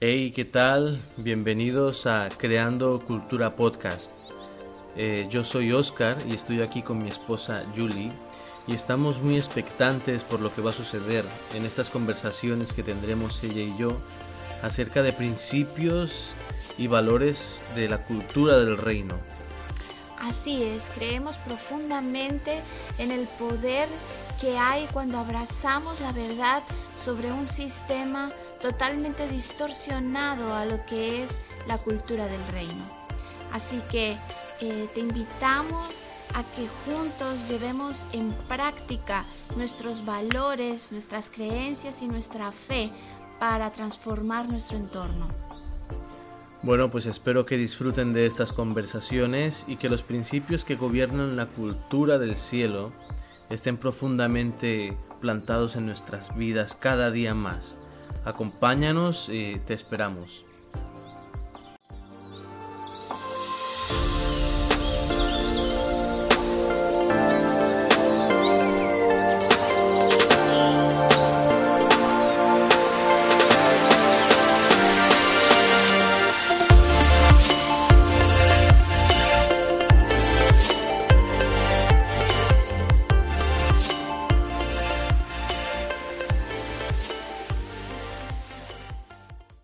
Hey, ¿qué tal? Bienvenidos a Creando Cultura Podcast. Eh, yo soy Oscar y estoy aquí con mi esposa Julie y estamos muy expectantes por lo que va a suceder en estas conversaciones que tendremos ella y yo acerca de principios y valores de la cultura del reino. Así es, creemos profundamente en el poder que hay cuando abrazamos la verdad sobre un sistema totalmente distorsionado a lo que es la cultura del reino. Así que eh, te invitamos a que juntos llevemos en práctica nuestros valores, nuestras creencias y nuestra fe para transformar nuestro entorno. Bueno, pues espero que disfruten de estas conversaciones y que los principios que gobiernan la cultura del cielo estén profundamente plantados en nuestras vidas cada día más. Acompáñanos y te esperamos.